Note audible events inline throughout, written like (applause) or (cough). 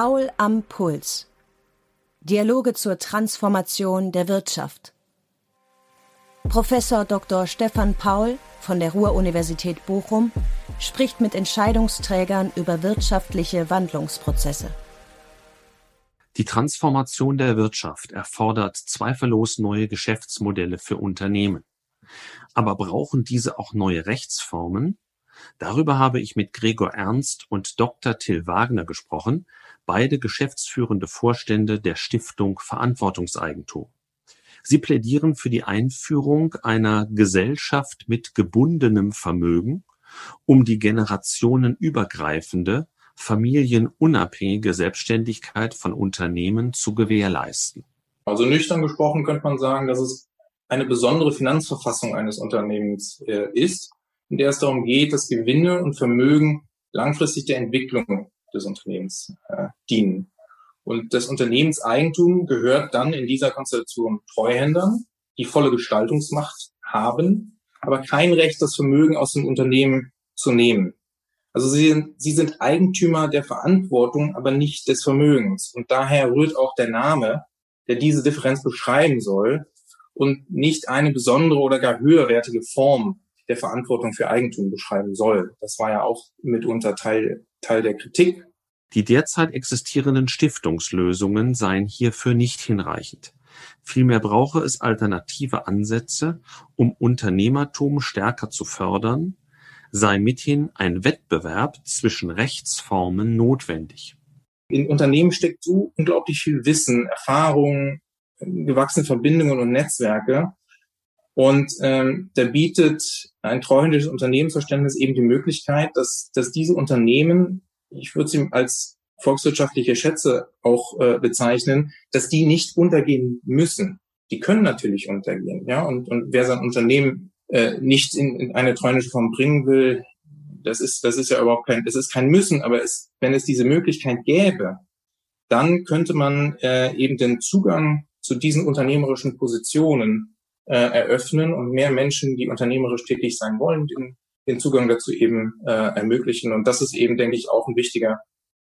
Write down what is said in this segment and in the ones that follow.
Paul am Puls. Dialoge zur Transformation der Wirtschaft. Professor Dr. Stefan Paul von der Ruhr-Universität Bochum spricht mit Entscheidungsträgern über wirtschaftliche Wandlungsprozesse. Die Transformation der Wirtschaft erfordert zweifellos neue Geschäftsmodelle für Unternehmen. Aber brauchen diese auch neue Rechtsformen? Darüber habe ich mit Gregor Ernst und Dr. Till Wagner gesprochen, beide geschäftsführende Vorstände der Stiftung Verantwortungseigentum. Sie plädieren für die Einführung einer Gesellschaft mit gebundenem Vermögen, um die generationenübergreifende, familienunabhängige Selbstständigkeit von Unternehmen zu gewährleisten. Also nüchtern gesprochen könnte man sagen, dass es eine besondere Finanzverfassung eines Unternehmens äh, ist, in der es darum geht, dass Gewinne und Vermögen langfristig der Entwicklung des Unternehmens äh, dienen. Und das Unternehmenseigentum gehört dann in dieser Konstellation Treuhändern, die volle Gestaltungsmacht haben, aber kein Recht, das Vermögen aus dem Unternehmen zu nehmen. Also sie sind, sie sind Eigentümer der Verantwortung, aber nicht des Vermögens. Und daher rührt auch der Name, der diese Differenz beschreiben soll und nicht eine besondere oder gar höherwertige Form der Verantwortung für Eigentum beschreiben soll. Das war ja auch mitunter Teil, Teil der Kritik. Die derzeit existierenden Stiftungslösungen seien hierfür nicht hinreichend. Vielmehr brauche es alternative Ansätze, um Unternehmertum stärker zu fördern, sei mithin ein Wettbewerb zwischen Rechtsformen notwendig. In Unternehmen steckt so unglaublich viel Wissen, Erfahrung, gewachsene Verbindungen und Netzwerke, und ähm, da bietet ein treuhändisches Unternehmensverständnis eben die Möglichkeit, dass, dass diese Unternehmen, ich würde sie als volkswirtschaftliche Schätze auch äh, bezeichnen, dass die nicht untergehen müssen. Die können natürlich untergehen, ja. Und, und wer sein Unternehmen äh, nicht in, in eine treuhändische Form bringen will, das ist, das ist ja überhaupt kein, das ist kein Müssen, aber es, wenn es diese Möglichkeit gäbe, dann könnte man äh, eben den Zugang zu diesen unternehmerischen Positionen äh, eröffnen und mehr Menschen, die unternehmerisch tätig sein wollen, den, den Zugang dazu eben äh, ermöglichen. Und das ist eben, denke ich, auch ein wichtiger,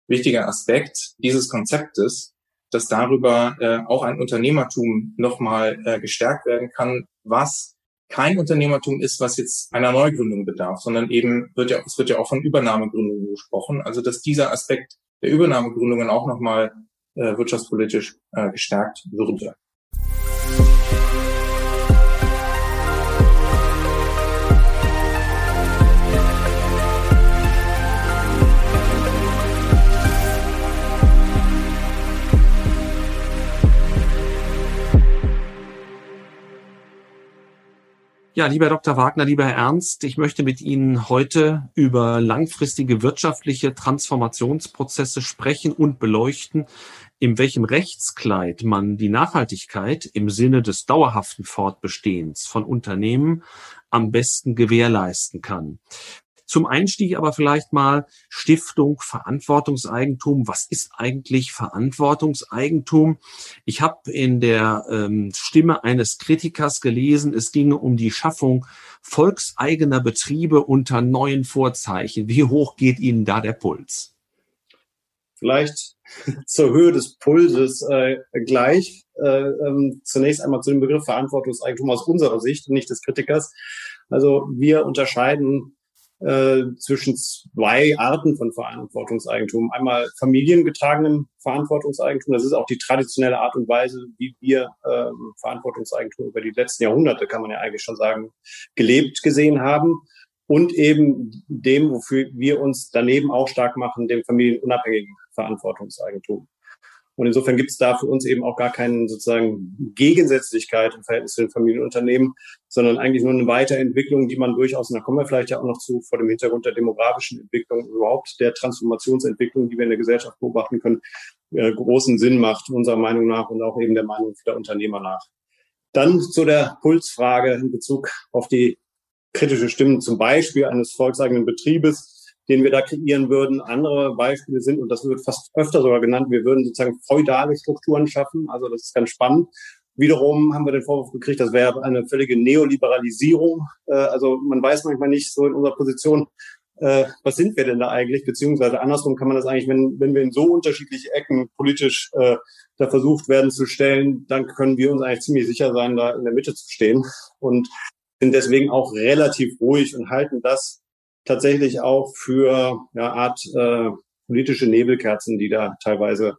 wichtiger Aspekt dieses Konzeptes, dass darüber äh, auch ein Unternehmertum nochmal äh, gestärkt werden kann, was kein Unternehmertum ist, was jetzt einer Neugründung bedarf, sondern eben wird ja, es wird ja auch von Übernahmegründungen gesprochen. Also dass dieser Aspekt der Übernahmegründungen auch nochmal äh, wirtschaftspolitisch äh, gestärkt würde. Ja, lieber Dr. Wagner, lieber Herr Ernst, ich möchte mit Ihnen heute über langfristige wirtschaftliche Transformationsprozesse sprechen und beleuchten, in welchem Rechtskleid man die Nachhaltigkeit im Sinne des dauerhaften Fortbestehens von Unternehmen am besten gewährleisten kann. Zum Einstieg aber vielleicht mal Stiftung, Verantwortungseigentum. Was ist eigentlich Verantwortungseigentum? Ich habe in der ähm, Stimme eines Kritikers gelesen, es ginge um die Schaffung volkseigener Betriebe unter neuen Vorzeichen. Wie hoch geht Ihnen da der Puls? Vielleicht zur Höhe des Pulses äh, gleich. Äh, ähm, zunächst einmal zu dem Begriff Verantwortungseigentum aus unserer Sicht, nicht des Kritikers. Also wir unterscheiden äh, zwischen zwei Arten von Verantwortungseigentum. Einmal familiengetragenem Verantwortungseigentum. Das ist auch die traditionelle Art und Weise, wie wir äh, Verantwortungseigentum über die letzten Jahrhunderte, kann man ja eigentlich schon sagen, gelebt gesehen haben. Und eben dem, wofür wir uns daneben auch stark machen, dem familienunabhängigen Verantwortungseigentum. Und insofern gibt es da für uns eben auch gar keine sozusagen Gegensätzlichkeit im Verhältnis zu den Familienunternehmen, sondern eigentlich nur eine Weiterentwicklung, die man durchaus, und da kommen wir vielleicht ja auch noch zu, vor dem Hintergrund der demografischen Entwicklung, überhaupt der Transformationsentwicklung, die wir in der Gesellschaft beobachten können, äh, großen Sinn macht, unserer Meinung nach und auch eben der Meinung der Unternehmer nach. Dann zu der Pulsfrage in Bezug auf die kritische Stimmen zum Beispiel eines volkseigenen Betriebes den wir da kreieren würden. Andere Beispiele sind, und das wird fast öfter sogar genannt, wir würden sozusagen feudale Strukturen schaffen. Also das ist ganz spannend. Wiederum haben wir den Vorwurf gekriegt, das wäre eine völlige Neoliberalisierung. Äh, also man weiß manchmal nicht so in unserer Position, äh, was sind wir denn da eigentlich? Beziehungsweise andersrum kann man das eigentlich, wenn, wenn wir in so unterschiedliche Ecken politisch äh, da versucht werden zu stellen, dann können wir uns eigentlich ziemlich sicher sein, da in der Mitte zu stehen und sind deswegen auch relativ ruhig und halten das tatsächlich auch für ja, Art äh, politische Nebelkerzen, die da teilweise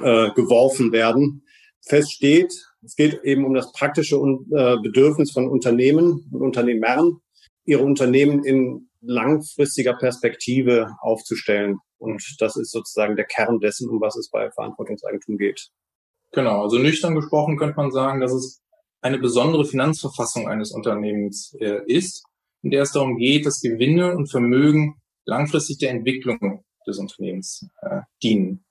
äh, geworfen werden. Fest steht, es geht eben um das praktische äh, Bedürfnis von Unternehmen und Unternehmern, ihre Unternehmen in langfristiger Perspektive aufzustellen. Und das ist sozusagen der Kern dessen, um was es bei Verantwortungseigentum geht. Genau, also nüchtern gesprochen könnte man sagen, dass es eine besondere Finanzverfassung eines Unternehmens äh, ist, in der es darum geht, dass Gewinne und Vermögen langfristig der Entwicklung des Unternehmens äh, dienen.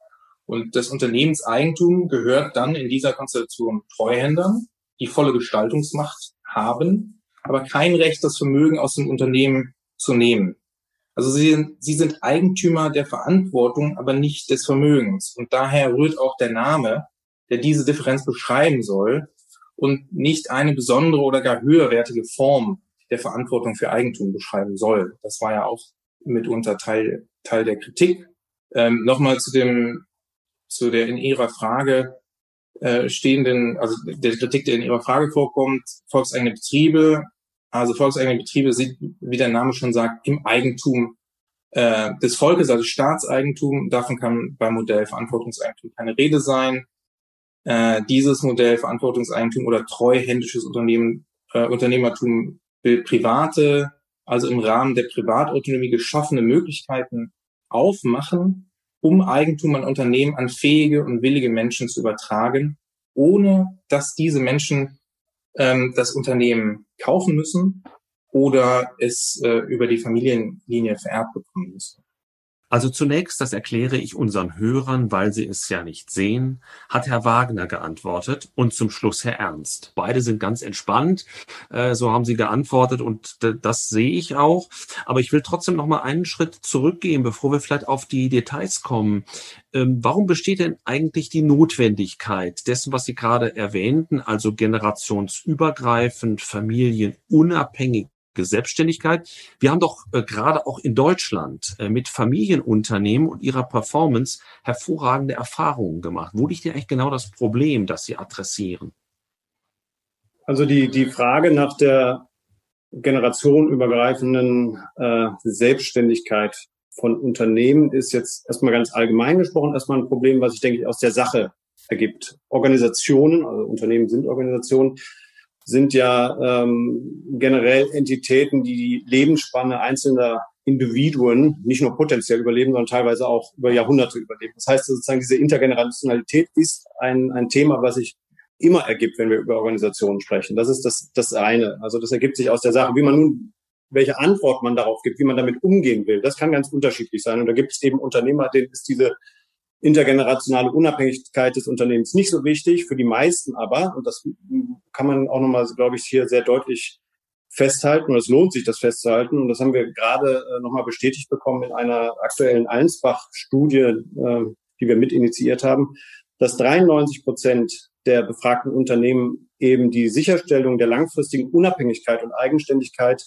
Und das Unternehmenseigentum gehört dann in dieser Konstellation Treuhändern, die volle Gestaltungsmacht haben, aber kein Recht, das Vermögen aus dem Unternehmen zu nehmen. Also sie, sie sind Eigentümer der Verantwortung, aber nicht des Vermögens. Und daher rührt auch der Name, der diese Differenz beschreiben soll und nicht eine besondere oder gar höherwertige Form der Verantwortung für Eigentum beschreiben soll. Das war ja auch mitunter Teil, Teil der Kritik. Ähm, Nochmal zu dem, zu der in Ihrer Frage äh, stehenden, also der Kritik, der in Ihrer Frage vorkommt, volkseigene Betriebe. Also volkseigene Betriebe sind, wie der Name schon sagt, im Eigentum äh, des Volkes, also Staatseigentum. Davon kann beim Modell Verantwortungseigentum keine Rede sein. Äh, dieses Modell Verantwortungseigentum oder treuhändisches Unternehmen, äh, Unternehmertum private, also im Rahmen der Privatautonomie geschaffene Möglichkeiten aufmachen, um Eigentum an Unternehmen an fähige und willige Menschen zu übertragen, ohne dass diese Menschen ähm, das Unternehmen kaufen müssen oder es äh, über die Familienlinie vererbt bekommen müssen. Also zunächst, das erkläre ich unseren Hörern, weil sie es ja nicht sehen, hat Herr Wagner geantwortet und zum Schluss Herr Ernst. Beide sind ganz entspannt, äh, so haben sie geantwortet und das sehe ich auch. Aber ich will trotzdem noch mal einen Schritt zurückgehen, bevor wir vielleicht auf die Details kommen. Ähm, warum besteht denn eigentlich die Notwendigkeit dessen, was Sie gerade erwähnten, also generationsübergreifend, familienunabhängig Selbstständigkeit. Wir haben doch äh, gerade auch in Deutschland äh, mit Familienunternehmen und ihrer Performance hervorragende Erfahrungen gemacht. Wo liegt denn eigentlich genau das Problem, das Sie adressieren? Also die, die Frage nach der generationenübergreifenden äh, Selbstständigkeit von Unternehmen ist jetzt erstmal ganz allgemein gesprochen erstmal ein Problem, was sich, denke ich, aus der Sache ergibt. Organisationen, also Unternehmen sind Organisationen, sind ja ähm, generell Entitäten, die die Lebensspanne einzelner Individuen nicht nur potenziell überleben, sondern teilweise auch über Jahrhunderte überleben. Das heißt sozusagen, diese Intergenerationalität ist ein, ein Thema, was sich immer ergibt, wenn wir über Organisationen sprechen. Das ist das, das eine. Also das ergibt sich aus der Sache, wie man nun, welche Antwort man darauf gibt, wie man damit umgehen will. Das kann ganz unterschiedlich sein. Und da gibt es eben Unternehmer, denen ist diese intergenerationale Unabhängigkeit des Unternehmens nicht so wichtig, für die meisten aber, und das kann man auch nochmal, glaube ich, hier sehr deutlich festhalten, und es lohnt sich, das festzuhalten, und das haben wir gerade äh, nochmal bestätigt bekommen in einer aktuellen Allensbach-Studie, äh, die wir mit initiiert haben, dass 93 Prozent der befragten Unternehmen eben die Sicherstellung der langfristigen Unabhängigkeit und Eigenständigkeit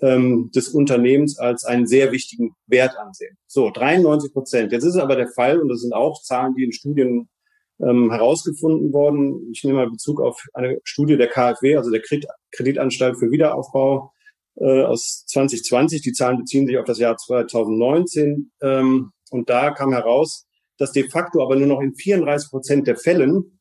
ähm, des Unternehmens als einen sehr wichtigen Wert ansehen. So, 93 Prozent. Jetzt ist aber der Fall, und das sind auch Zahlen, die in Studien ähm, herausgefunden worden. Ich nehme mal Bezug auf eine Studie der KfW, also der Kreditanstalt für Wiederaufbau äh, aus 2020. Die Zahlen beziehen sich auf das Jahr 2019. Ähm, und da kam heraus, dass de facto aber nur noch in 34 Prozent der Fällen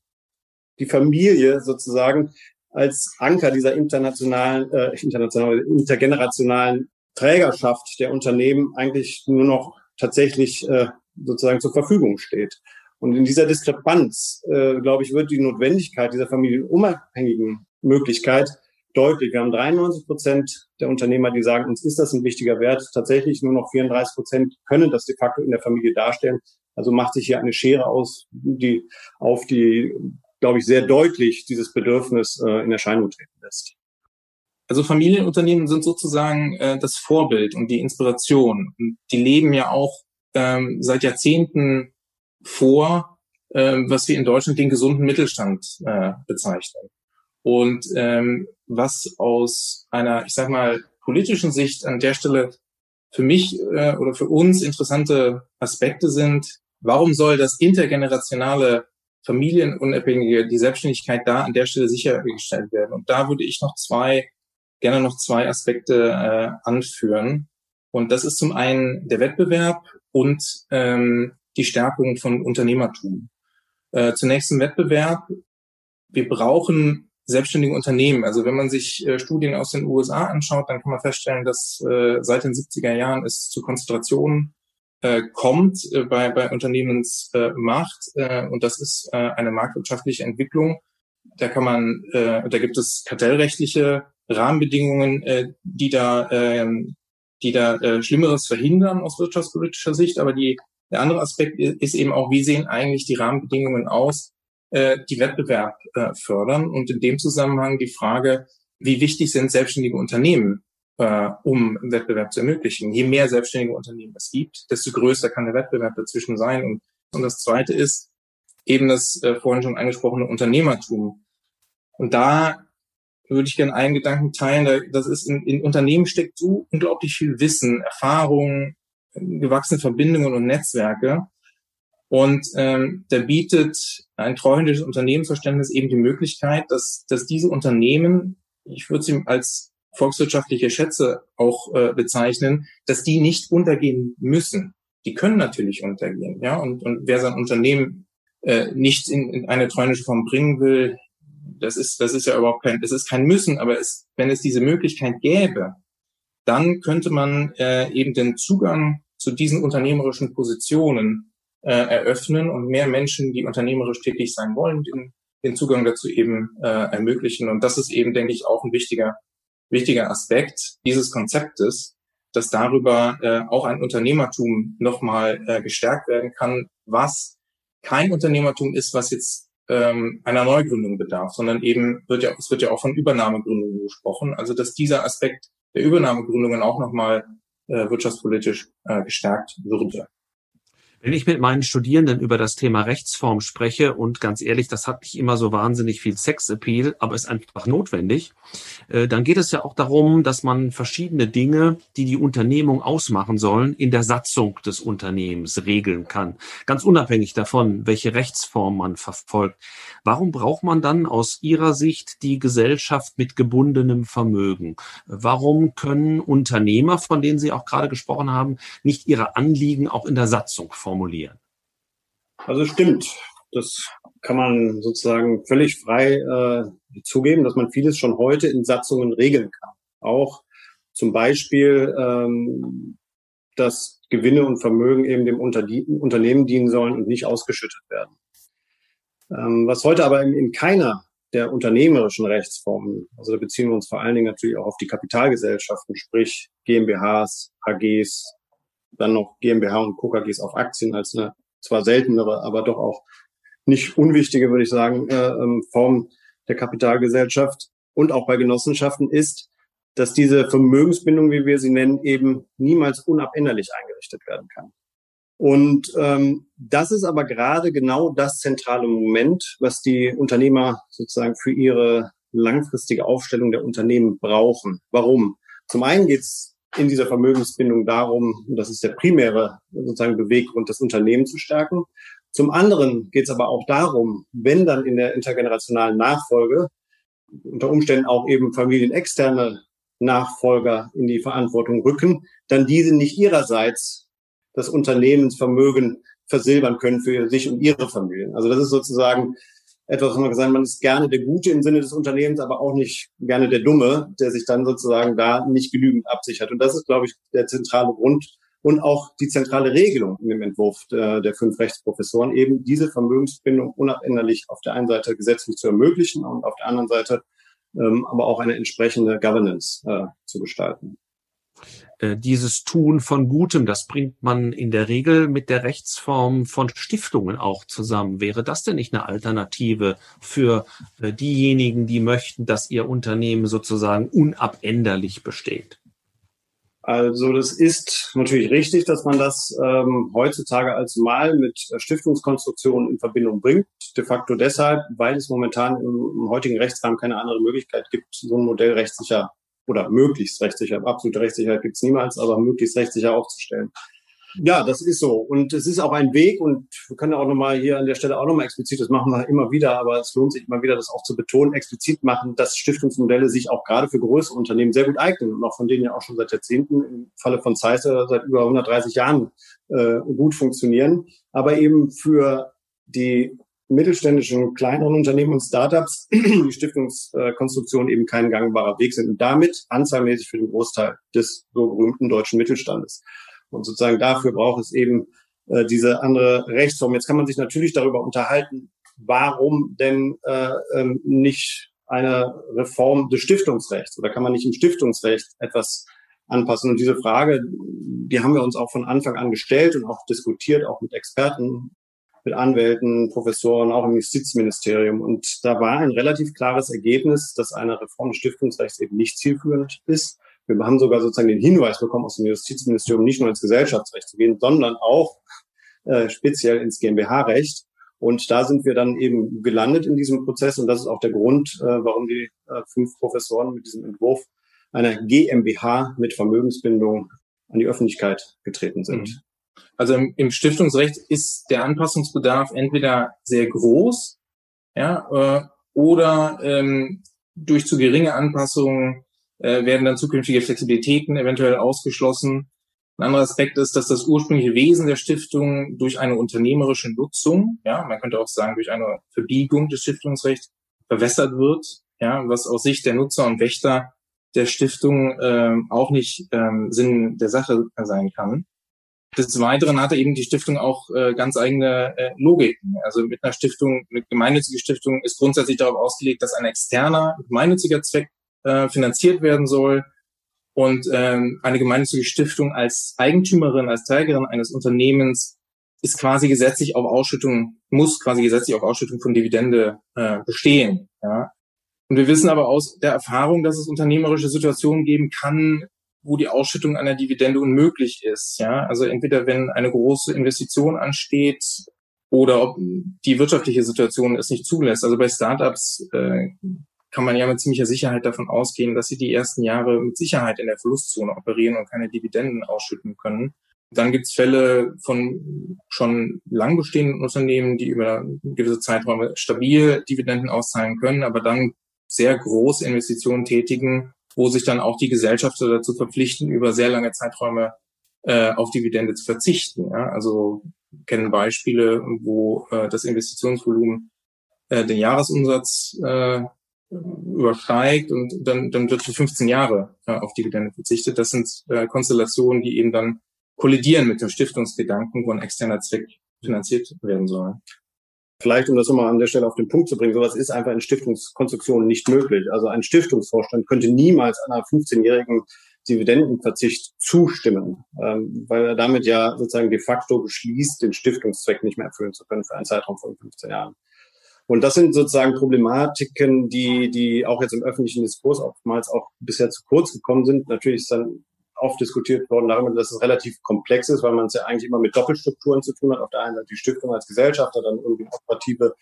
die Familie sozusagen als Anker dieser internationalen, äh, internationalen, intergenerationalen Trägerschaft der Unternehmen eigentlich nur noch tatsächlich äh, sozusagen zur Verfügung steht. Und in dieser Diskrepanz, äh, glaube ich, wird die Notwendigkeit dieser familienunabhängigen Möglichkeit deutlich. Wir haben 93 Prozent der Unternehmer, die sagen, uns ist das ein wichtiger Wert. Tatsächlich nur noch 34 Prozent können das de facto in der Familie darstellen. Also macht sich hier eine Schere aus, die auf die glaube ich, sehr deutlich dieses Bedürfnis äh, in Erscheinung treten lässt. Also Familienunternehmen sind sozusagen äh, das Vorbild und die Inspiration. Und die leben ja auch ähm, seit Jahrzehnten vor, äh, was wir in Deutschland den gesunden Mittelstand äh, bezeichnen. Und ähm, was aus einer, ich sag mal, politischen Sicht an der Stelle für mich äh, oder für uns interessante Aspekte sind, warum soll das intergenerationale Familienunabhängige, die Selbstständigkeit da an der Stelle sichergestellt werden? Und da würde ich noch zwei, gerne noch zwei Aspekte äh, anführen. Und das ist zum einen der Wettbewerb und ähm, die Stärkung von Unternehmertum. Äh, zunächst zum Wettbewerb. Wir brauchen selbstständige Unternehmen. Also wenn man sich äh, Studien aus den USA anschaut, dann kann man feststellen, dass äh, seit den 70er Jahren es zu Konzentrationen äh, kommt äh, bei, bei Unternehmensmacht. Äh, und das ist äh, eine marktwirtschaftliche Entwicklung. Da kann man, äh, da gibt es kartellrechtliche Rahmenbedingungen, äh, die da, äh, die da äh, Schlimmeres verhindern aus wirtschaftspolitischer Sicht. Aber die, der andere Aspekt ist eben auch, wie sehen eigentlich die Rahmenbedingungen aus, äh, die Wettbewerb äh, fördern. Und in dem Zusammenhang die Frage, wie wichtig sind selbstständige Unternehmen, äh, um Wettbewerb zu ermöglichen. Je mehr selbstständige Unternehmen es gibt, desto größer kann der Wettbewerb dazwischen sein. Und, das Zweite ist eben das äh, vorhin schon angesprochene Unternehmertum. Und da würde ich gerne einen Gedanken teilen. Das ist in, in Unternehmen steckt so unglaublich viel Wissen, Erfahrung, gewachsene Verbindungen und Netzwerke. Und ähm, da bietet ein treuhändisches Unternehmensverständnis eben die Möglichkeit, dass, dass diese Unternehmen, ich würde sie als volkswirtschaftliche Schätze auch äh, bezeichnen, dass die nicht untergehen müssen. Die können natürlich untergehen, ja. Und, und wer sein Unternehmen äh, nicht in, in eine treuhändische Form bringen will, das ist, das ist ja überhaupt kein, das ist kein Müssen, aber es, wenn es diese Möglichkeit gäbe, dann könnte man äh, eben den Zugang zu diesen unternehmerischen Positionen äh, eröffnen und mehr Menschen, die unternehmerisch tätig sein wollen, den, den Zugang dazu eben äh, ermöglichen. Und das ist eben, denke ich, auch ein wichtiger, wichtiger Aspekt dieses Konzeptes, dass darüber äh, auch ein Unternehmertum nochmal äh, gestärkt werden kann, was kein Unternehmertum ist, was jetzt ähm, einer Neugründung bedarf, sondern eben wird ja, es wird ja auch von Übernahmegründungen gesprochen. Also dass dieser Aspekt der Übernahmegründungen auch nochmal äh, wirtschaftspolitisch äh, gestärkt würde. Wenn ich mit meinen Studierenden über das Thema Rechtsform spreche, und ganz ehrlich, das hat nicht immer so wahnsinnig viel Sexappeal, aber ist einfach notwendig, äh, dann geht es ja auch darum, dass man verschiedene Dinge, die die Unternehmung ausmachen sollen, in der Satzung des Unternehmens regeln kann. Ganz unabhängig davon, welche Rechtsform man verfolgt. Warum braucht man dann aus Ihrer Sicht die Gesellschaft mit gebundenem Vermögen? Warum können Unternehmer, von denen Sie auch gerade gesprochen haben, nicht ihre Anliegen auch in der Satzung? Formulieren. Also stimmt. Das kann man sozusagen völlig frei äh, zugeben, dass man vieles schon heute in Satzungen regeln kann. Auch zum Beispiel, ähm, dass Gewinne und Vermögen eben dem Unternehmen dienen sollen und nicht ausgeschüttet werden. Ähm, was heute aber in, in keiner der unternehmerischen Rechtsformen, also da beziehen wir uns vor allen Dingen natürlich auch auf die Kapitalgesellschaften, sprich GmbHs, AGs, dann noch GmbH und KKGs auf Aktien als eine zwar seltenere, aber doch auch nicht unwichtige, würde ich sagen, äh, ähm, Form der Kapitalgesellschaft und auch bei Genossenschaften ist, dass diese Vermögensbindung, wie wir sie nennen, eben niemals unabänderlich eingerichtet werden kann. Und ähm, das ist aber gerade genau das zentrale Moment, was die Unternehmer sozusagen für ihre langfristige Aufstellung der Unternehmen brauchen. Warum? Zum einen geht es in dieser Vermögensbindung darum, und das ist der primäre sozusagen Beweggrund, das Unternehmen zu stärken. Zum anderen geht es aber auch darum, wenn dann in der intergenerationalen Nachfolge unter Umständen auch eben familienexterne Nachfolger in die Verantwortung rücken, dann diese nicht ihrerseits das Unternehmensvermögen versilbern können für sich und ihre Familien. Also das ist sozusagen etwas, was man gesagt man ist gerne der Gute im Sinne des Unternehmens, aber auch nicht gerne der Dumme, der sich dann sozusagen da nicht genügend absichert. Und das ist, glaube ich, der zentrale Grund und auch die zentrale Regelung in dem Entwurf der, der fünf Rechtsprofessoren, eben diese Vermögensbindung unabänderlich auf der einen Seite gesetzlich zu ermöglichen und auf der anderen Seite ähm, aber auch eine entsprechende Governance äh, zu gestalten. Äh, dieses Tun von Gutem, das bringt man in der Regel mit der Rechtsform von Stiftungen auch zusammen. Wäre das denn nicht eine Alternative für äh, diejenigen, die möchten, dass ihr Unternehmen sozusagen unabänderlich besteht? Also das ist natürlich richtig, dass man das ähm, heutzutage als mal mit Stiftungskonstruktionen in Verbindung bringt. De facto deshalb, weil es momentan im, im heutigen Rechtsrahmen keine andere Möglichkeit gibt, so ein Modell rechtssicher oder möglichst rechtssicher, absolute Rechtssicherheit gibt's niemals, aber möglichst rechtssicher aufzustellen. Ja, das ist so. Und es ist auch ein Weg und wir können auch nochmal hier an der Stelle auch nochmal explizit, das machen wir immer wieder, aber es lohnt sich immer wieder, das auch zu betonen, explizit machen, dass Stiftungsmodelle sich auch gerade für größere Unternehmen sehr gut eignen und auch von denen ja auch schon seit Jahrzehnten, im Falle von Zeiss seit über 130 Jahren äh, gut funktionieren, aber eben für die mittelständischen, kleineren Unternehmen und Startups (clears throat) die Stiftungskonstruktion eben kein gangbarer Weg sind und damit anzahlmäßig für den Großteil des so berühmten deutschen Mittelstandes. Und sozusagen dafür braucht es eben äh, diese andere Rechtsform. Jetzt kann man sich natürlich darüber unterhalten, warum denn äh, ähm, nicht eine Reform des Stiftungsrechts oder kann man nicht im Stiftungsrecht etwas anpassen? Und diese Frage, die haben wir uns auch von Anfang an gestellt und auch diskutiert, auch mit Experten, mit Anwälten, Professoren, auch im Justizministerium. Und da war ein relativ klares Ergebnis, dass eine Reform des Stiftungsrechts eben nicht zielführend ist. Wir haben sogar sozusagen den Hinweis bekommen aus dem Justizministerium, nicht nur ins Gesellschaftsrecht zu gehen, sondern auch äh, speziell ins GmbH-Recht. Und da sind wir dann eben gelandet in diesem Prozess. Und das ist auch der Grund, äh, warum die äh, fünf Professoren mit diesem Entwurf einer GmbH mit Vermögensbindung an die Öffentlichkeit getreten sind. Mhm. Also im, im Stiftungsrecht ist der Anpassungsbedarf entweder sehr groß, ja, äh, oder ähm, durch zu geringe Anpassungen äh, werden dann zukünftige Flexibilitäten eventuell ausgeschlossen. Ein anderer Aspekt ist, dass das ursprüngliche Wesen der Stiftung durch eine unternehmerische Nutzung, ja, man könnte auch sagen durch eine Verbiegung des Stiftungsrechts verwässert wird, ja, was aus Sicht der Nutzer und Wächter der Stiftung äh, auch nicht ähm, Sinn der Sache sein kann. Des Weiteren hatte eben die Stiftung auch äh, ganz eigene äh, Logiken. Also mit einer Stiftung, eine gemeinnützige Stiftung ist grundsätzlich darauf ausgelegt, dass ein externer gemeinnütziger Zweck äh, finanziert werden soll und ähm, eine gemeinnützige Stiftung als Eigentümerin, als Trägerin eines Unternehmens ist quasi gesetzlich auf Ausschüttung, muss quasi gesetzlich auf Ausschüttung von Dividende äh, bestehen. Ja. Und wir wissen aber aus der Erfahrung, dass es unternehmerische Situationen geben kann, wo die Ausschüttung einer Dividende unmöglich ist. Ja, also entweder wenn eine große Investition ansteht oder ob die wirtschaftliche Situation es nicht zulässt. Also bei Startups äh, kann man ja mit ziemlicher Sicherheit davon ausgehen, dass sie die ersten Jahre mit Sicherheit in der Verlustzone operieren und keine Dividenden ausschütten können. Dann gibt es Fälle von schon lang bestehenden Unternehmen, die über gewisse Zeiträume stabil Dividenden auszahlen können, aber dann sehr große Investitionen tätigen, wo sich dann auch die Gesellschafter dazu verpflichten, über sehr lange Zeiträume äh, auf Dividende zu verzichten. Ja? Also kennen Beispiele, wo äh, das Investitionsvolumen äh, den Jahresumsatz äh, übersteigt und dann, dann wird für 15 Jahre äh, auf Dividende verzichtet. Das sind äh, Konstellationen, die eben dann kollidieren mit dem Stiftungsgedanken, wo ein externer Zweck finanziert werden soll. Vielleicht, um das nochmal an der Stelle auf den Punkt zu bringen, sowas ist einfach in Stiftungskonstruktionen nicht möglich. Also ein Stiftungsvorstand könnte niemals einer 15-jährigen Dividendenverzicht zustimmen, ähm, weil er damit ja sozusagen de facto beschließt, den Stiftungszweck nicht mehr erfüllen zu können für einen Zeitraum von 15 Jahren. Und das sind sozusagen Problematiken, die, die auch jetzt im öffentlichen Diskurs oftmals auch bisher zu kurz gekommen sind. Natürlich ist dann oft diskutiert worden darüber, dass es relativ komplex ist, weil man es ja eigentlich immer mit Doppelstrukturen zu tun hat. Auf der einen Seite die Stiftung als Gesellschafter, dann irgendwie operative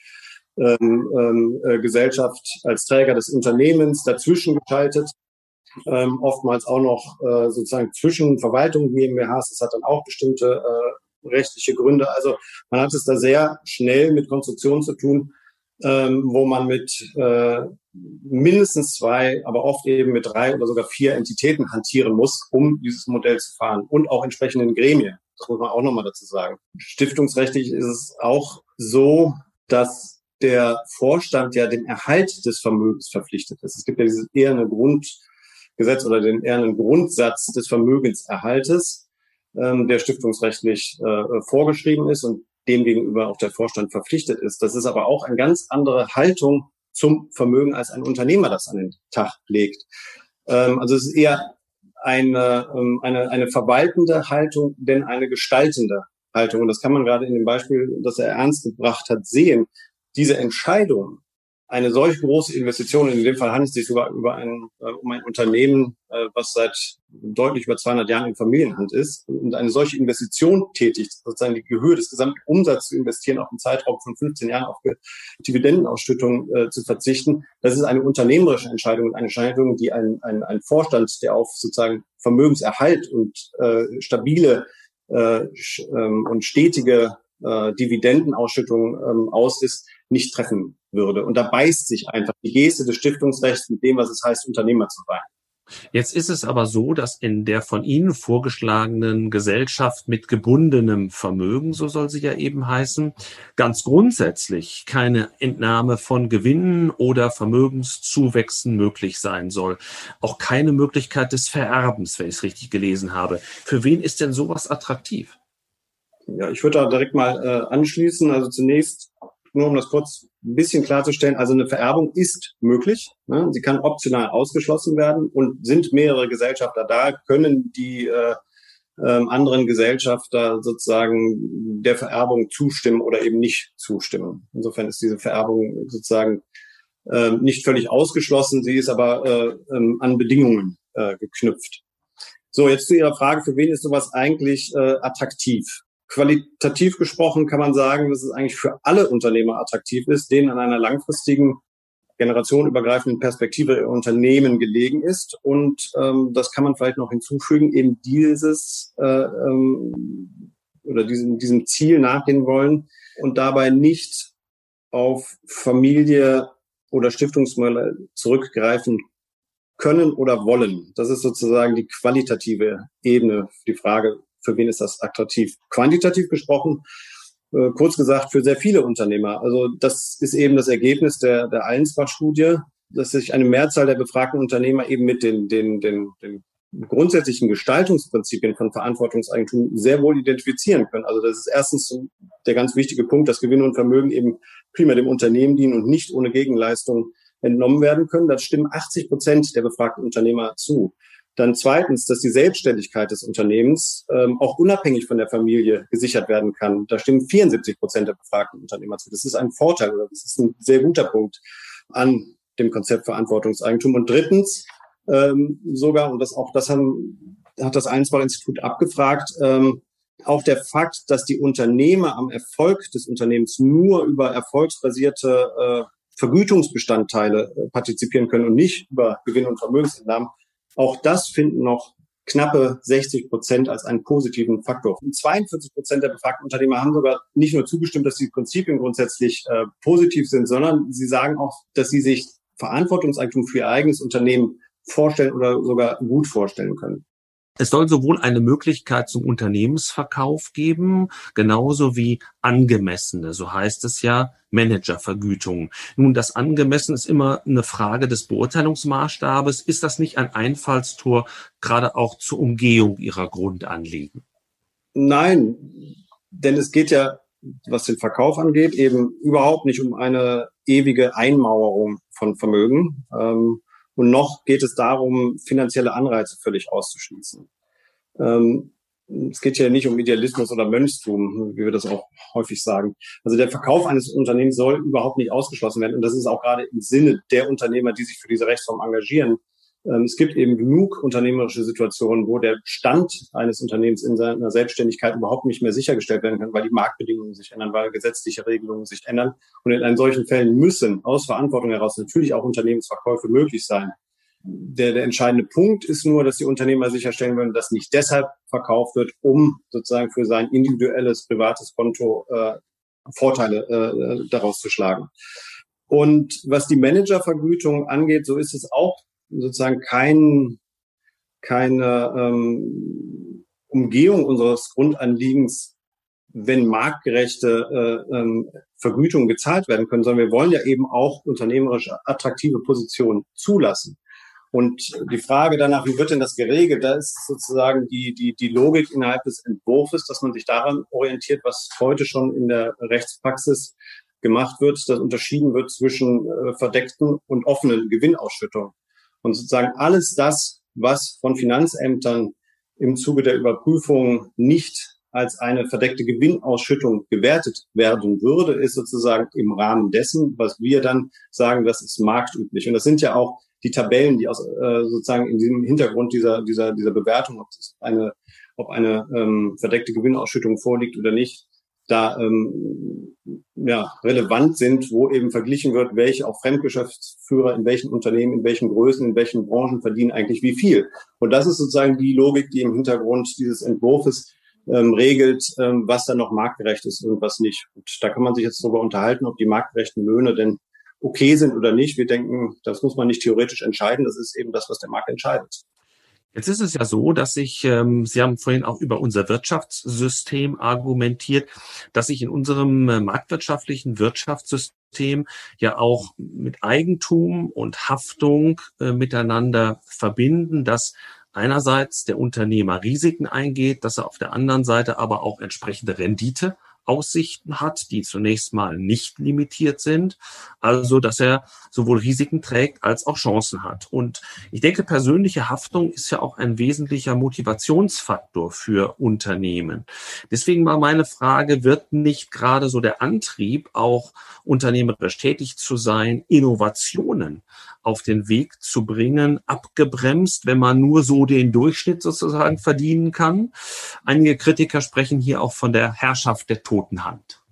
ähm, ähm, äh, Gesellschaft als Träger des Unternehmens dazwischen geschaltet. Ähm, oftmals auch noch äh, sozusagen zwischen Verwaltung GmbHs. Das hat dann auch bestimmte äh, rechtliche Gründe. Also man hat es da sehr schnell mit Konstruktionen zu tun, ähm, wo man mit äh, mindestens zwei, aber oft eben mit drei oder sogar vier Entitäten hantieren muss, um dieses Modell zu fahren und auch entsprechenden Gremien. Das muss man auch nochmal dazu sagen. Stiftungsrechtlich ist es auch so, dass der Vorstand ja dem Erhalt des Vermögens verpflichtet ist. Es gibt ja dieses eherne Grundgesetz oder den ehernen Grundsatz des Vermögenserhaltes, ähm, der stiftungsrechtlich äh, vorgeschrieben ist und dem gegenüber auch der Vorstand verpflichtet ist. Das ist aber auch eine ganz andere Haltung zum Vermögen, als ein Unternehmer das an den Tag legt. Ähm, also es ist eher eine, ähm, eine, eine verwaltende Haltung, denn eine gestaltende Haltung. Und das kann man gerade in dem Beispiel, das er ernst gebracht hat, sehen. Diese Entscheidung, eine solch große Investition, in dem Fall handelt es sich sogar über ein, äh, um ein Unternehmen, äh, was seit deutlich über 200 Jahren in Familienhand ist und eine solche Investition tätigt, sozusagen die Höhe des gesamten Umsatzes zu investieren, auf einen Zeitraum von 15 Jahren auf Dividendenausschüttung äh, zu verzichten, das ist eine unternehmerische Entscheidung und eine Entscheidung, die ein, ein, ein Vorstand, der auf sozusagen Vermögenserhalt und äh, stabile äh, ähm, und stetige äh, Dividendenausschüttung ähm, aus ist, nicht treffen würde. Und da beißt sich einfach die Geste des Stiftungsrechts mit dem, was es heißt, Unternehmer zu sein. Jetzt ist es aber so, dass in der von Ihnen vorgeschlagenen Gesellschaft mit gebundenem Vermögen, so soll sie ja eben heißen, ganz grundsätzlich keine Entnahme von Gewinnen oder Vermögenszuwächsen möglich sein soll. Auch keine Möglichkeit des Vererbens, wenn ich es richtig gelesen habe. Für wen ist denn sowas attraktiv? Ja, ich würde da direkt mal äh, anschließen. Also zunächst nur um das kurz ein bisschen klarzustellen, also eine Vererbung ist möglich. Ne? Sie kann optional ausgeschlossen werden und sind mehrere Gesellschafter da, können die äh, äh, anderen Gesellschafter sozusagen der Vererbung zustimmen oder eben nicht zustimmen. Insofern ist diese Vererbung sozusagen äh, nicht völlig ausgeschlossen, sie ist aber äh, ähm, an Bedingungen äh, geknüpft. So, jetzt zu Ihrer Frage, für wen ist sowas eigentlich äh, attraktiv? Qualitativ gesprochen kann man sagen, dass es eigentlich für alle Unternehmer attraktiv ist, denen an einer langfristigen, generationenübergreifenden Perspektive ihr Unternehmen gelegen ist. Und ähm, das kann man vielleicht noch hinzufügen, eben dieses äh, ähm, oder diesem, diesem Ziel nachgehen wollen und dabei nicht auf Familie oder Stiftungsmodelle zurückgreifen können oder wollen. Das ist sozusagen die qualitative Ebene die Frage, für wen ist das attraktiv? Quantitativ gesprochen, äh, kurz gesagt, für sehr viele Unternehmer. Also das ist eben das Ergebnis der, der Allensbach-Studie, dass sich eine Mehrzahl der befragten Unternehmer eben mit den, den, den, den grundsätzlichen Gestaltungsprinzipien von Verantwortungseigentum sehr wohl identifizieren können. Also das ist erstens der ganz wichtige Punkt, dass Gewinn und Vermögen eben primär dem Unternehmen dienen und nicht ohne Gegenleistung entnommen werden können. Das stimmen 80 Prozent der befragten Unternehmer zu. Dann zweitens, dass die Selbstständigkeit des Unternehmens ähm, auch unabhängig von der Familie gesichert werden kann. Da stimmen 74 Prozent der befragten Unternehmer zu. Das ist ein Vorteil oder das ist ein sehr guter Punkt an dem Konzept Verantwortungseigentum. Und drittens, ähm, sogar, und das auch das haben, hat das Einsbach-Institut abgefragt, ähm, auch der Fakt, dass die Unternehmer am Erfolg des Unternehmens nur über erfolgsbasierte äh, Vergütungsbestandteile äh, partizipieren können und nicht über Gewinn- und Vermögensentnahmen, auch das finden noch knappe 60 Prozent als einen positiven Faktor. Und 42 Prozent der befragten Unternehmer haben sogar nicht nur zugestimmt, dass die Prinzipien grundsätzlich äh, positiv sind, sondern sie sagen auch, dass sie sich Verantwortungseigentum für ihr eigenes Unternehmen vorstellen oder sogar gut vorstellen können. Es soll sowohl eine Möglichkeit zum Unternehmensverkauf geben, genauso wie angemessene, so heißt es ja, Managervergütung. Nun, das angemessen ist immer eine Frage des Beurteilungsmaßstabes. Ist das nicht ein Einfallstor, gerade auch zur Umgehung Ihrer Grundanliegen? Nein, denn es geht ja, was den Verkauf angeht, eben überhaupt nicht um eine ewige Einmauerung von Vermögen. Ähm, und noch geht es darum, finanzielle Anreize völlig auszuschließen. Ähm, es geht hier nicht um Idealismus oder Mönchstum, wie wir das auch häufig sagen. Also der Verkauf eines Unternehmens soll überhaupt nicht ausgeschlossen werden. Und das ist auch gerade im Sinne der Unternehmer, die sich für diese Rechtsform engagieren. Ähm, es gibt eben genug unternehmerische Situationen, wo der Stand eines Unternehmens in seiner Selbstständigkeit überhaupt nicht mehr sichergestellt werden kann, weil die Marktbedingungen sich ändern, weil gesetzliche Regelungen sich ändern. Und in solchen Fällen müssen aus Verantwortung heraus natürlich auch Unternehmensverkäufe möglich sein. Der, der entscheidende Punkt ist nur, dass die Unternehmer sicherstellen wollen, dass nicht deshalb verkauft wird, um sozusagen für sein individuelles privates Konto äh, Vorteile äh, daraus zu schlagen. Und was die Managervergütung angeht, so ist es auch sozusagen kein, keine ähm, Umgehung unseres Grundanliegens, wenn marktgerechte äh, ähm, Vergütungen gezahlt werden können, sondern wir wollen ja eben auch unternehmerisch attraktive Positionen zulassen. Und die Frage danach, wie wird denn das geregelt, da ist sozusagen die, die, die Logik innerhalb des Entwurfs, dass man sich daran orientiert, was heute schon in der Rechtspraxis gemacht wird, dass unterschieden wird zwischen äh, verdeckten und offenen Gewinnausschüttungen. Und sozusagen alles das, was von Finanzämtern im Zuge der Überprüfung nicht als eine verdeckte Gewinnausschüttung gewertet werden würde, ist sozusagen im Rahmen dessen, was wir dann sagen, das ist marktüblich. Und das sind ja auch die Tabellen, die aus äh, sozusagen in diesem Hintergrund dieser dieser dieser Bewertung, ob eine ob eine ähm, verdeckte Gewinnausschüttung vorliegt oder nicht, da ähm, ja, relevant sind, wo eben verglichen wird, welche auch Fremdgeschäftsführer in welchen Unternehmen, in welchen Größen, in welchen Branchen verdienen eigentlich wie viel. Und das ist sozusagen die Logik, die im Hintergrund dieses Entwurfs ähm, regelt, ähm, was dann noch marktgerecht ist und was nicht. Und da kann man sich jetzt darüber unterhalten, ob die marktgerechten Löhne denn okay sind oder nicht. Wir denken, das muss man nicht theoretisch entscheiden. Das ist eben das, was der Markt entscheidet. Jetzt ist es ja so, dass ich, ähm, Sie haben vorhin auch über unser Wirtschaftssystem argumentiert, dass sich in unserem äh, marktwirtschaftlichen Wirtschaftssystem ja auch mit Eigentum und Haftung äh, miteinander verbinden, dass einerseits der Unternehmer Risiken eingeht, dass er auf der anderen Seite aber auch entsprechende Rendite Aussichten hat, die zunächst mal nicht limitiert sind. Also, dass er sowohl Risiken trägt als auch Chancen hat. Und ich denke, persönliche Haftung ist ja auch ein wesentlicher Motivationsfaktor für Unternehmen. Deswegen war meine Frage, wird nicht gerade so der Antrieb, auch unternehmerisch tätig zu sein, Innovationen auf den Weg zu bringen, abgebremst, wenn man nur so den Durchschnitt sozusagen verdienen kann? Einige Kritiker sprechen hier auch von der Herrschaft der toten Hand.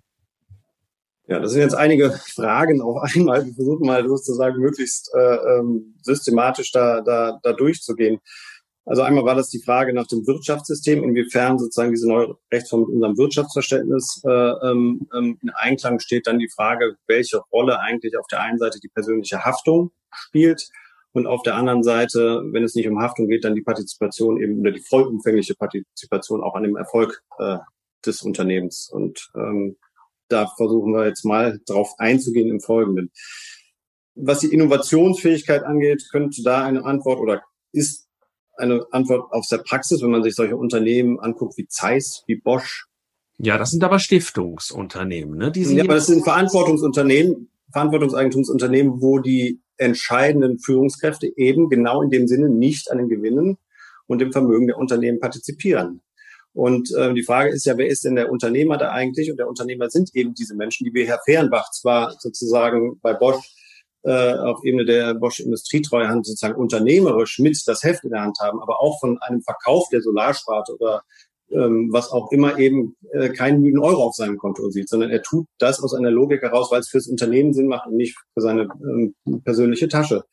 Ja, das sind jetzt einige Fragen auf einmal. Wir versuchen mal sozusagen möglichst äh, ähm, systematisch da, da, da durchzugehen. Also einmal war das die Frage nach dem Wirtschaftssystem, inwiefern sozusagen diese neue Rechtsform mit unserem Wirtschaftsverständnis äh, ähm, ähm, in Einklang steht. Dann die Frage, welche Rolle eigentlich auf der einen Seite die persönliche Haftung spielt und auf der anderen Seite, wenn es nicht um Haftung geht, dann die Partizipation eben oder die vollumfängliche Partizipation auch an dem Erfolg äh, des Unternehmens. Und ähm, da versuchen wir jetzt mal drauf einzugehen im Folgenden. Was die Innovationsfähigkeit angeht, könnte da eine Antwort oder ist eine Antwort aus der Praxis, wenn man sich solche Unternehmen anguckt wie Zeiss, wie Bosch. Ja, das sind aber Stiftungsunternehmen, ne? Die sind ja, aber das sind Verantwortungsunternehmen, Verantwortungseigentumsunternehmen, wo die entscheidenden Führungskräfte eben genau in dem Sinne nicht an den Gewinnen und dem Vermögen der Unternehmen partizipieren. Und äh, die Frage ist ja, wer ist denn der Unternehmer da eigentlich? Und der Unternehmer sind eben diese Menschen, die wir Herr Fehrenbach zwar sozusagen bei Bosch äh, auf Ebene der Bosch Industrietreuhand sozusagen unternehmerisch mit das Heft in der Hand haben, aber auch von einem Verkauf der Solarsparte oder ähm, was auch immer eben äh, keinen müden Euro auf seinem Konto sieht, sondern er tut das aus einer Logik heraus, weil es fürs Unternehmen Sinn macht und nicht für seine ähm, persönliche Tasche.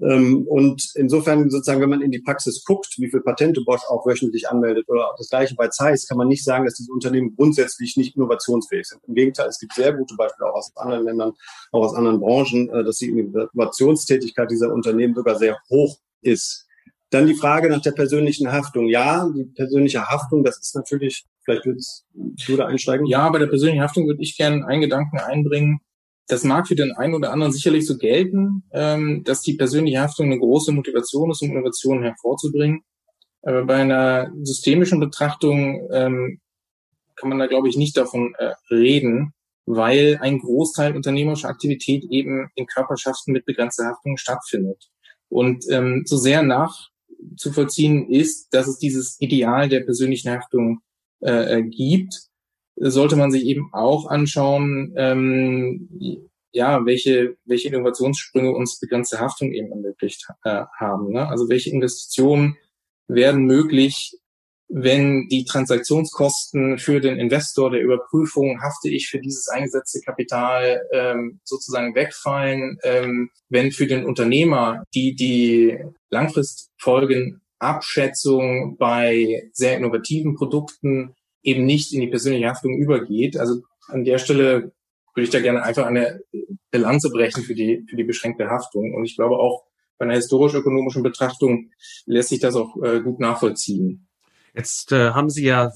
Ähm, und insofern sozusagen, wenn man in die Praxis guckt, wie viel Patente Bosch auch wöchentlich anmeldet oder das gleiche bei Zeiss, kann man nicht sagen, dass diese Unternehmen grundsätzlich nicht innovationsfähig sind. Im Gegenteil, es gibt sehr gute Beispiele auch aus anderen Ländern, auch aus anderen Branchen, äh, dass die Innovationstätigkeit dieser Unternehmen sogar sehr hoch ist. Dann die Frage nach der persönlichen Haftung. Ja, die persönliche Haftung, das ist natürlich, vielleicht würdest du da einsteigen. Ja, bei der persönlichen Haftung würde ich gerne einen Gedanken einbringen das mag für den einen oder anderen sicherlich so gelten, ähm, dass die persönliche Haftung eine große Motivation ist, um Innovationen hervorzubringen. Aber bei einer systemischen Betrachtung ähm, kann man da, glaube ich, nicht davon äh, reden, weil ein Großteil unternehmerischer Aktivität eben in Körperschaften mit begrenzter Haftung stattfindet. Und ähm, so sehr nachzuvollziehen ist, dass es dieses Ideal der persönlichen Haftung äh, äh gibt, sollte man sich eben auch anschauen, ähm, ja, welche, welche Innovationssprünge uns begrenzte Haftung eben ermöglicht äh, haben. Ne? Also welche Investitionen werden möglich, wenn die Transaktionskosten für den Investor der Überprüfung, hafte ich für dieses eingesetzte Kapital ähm, sozusagen wegfallen, ähm, wenn für den Unternehmer die, die Langfristfolgen Abschätzung bei sehr innovativen Produkten eben nicht in die persönliche Haftung übergeht. Also an der Stelle würde ich da gerne einfach eine Bilanze brechen für die, für die beschränkte Haftung. Und ich glaube auch bei einer historisch-ökonomischen Betrachtung lässt sich das auch äh, gut nachvollziehen. Jetzt äh, haben Sie ja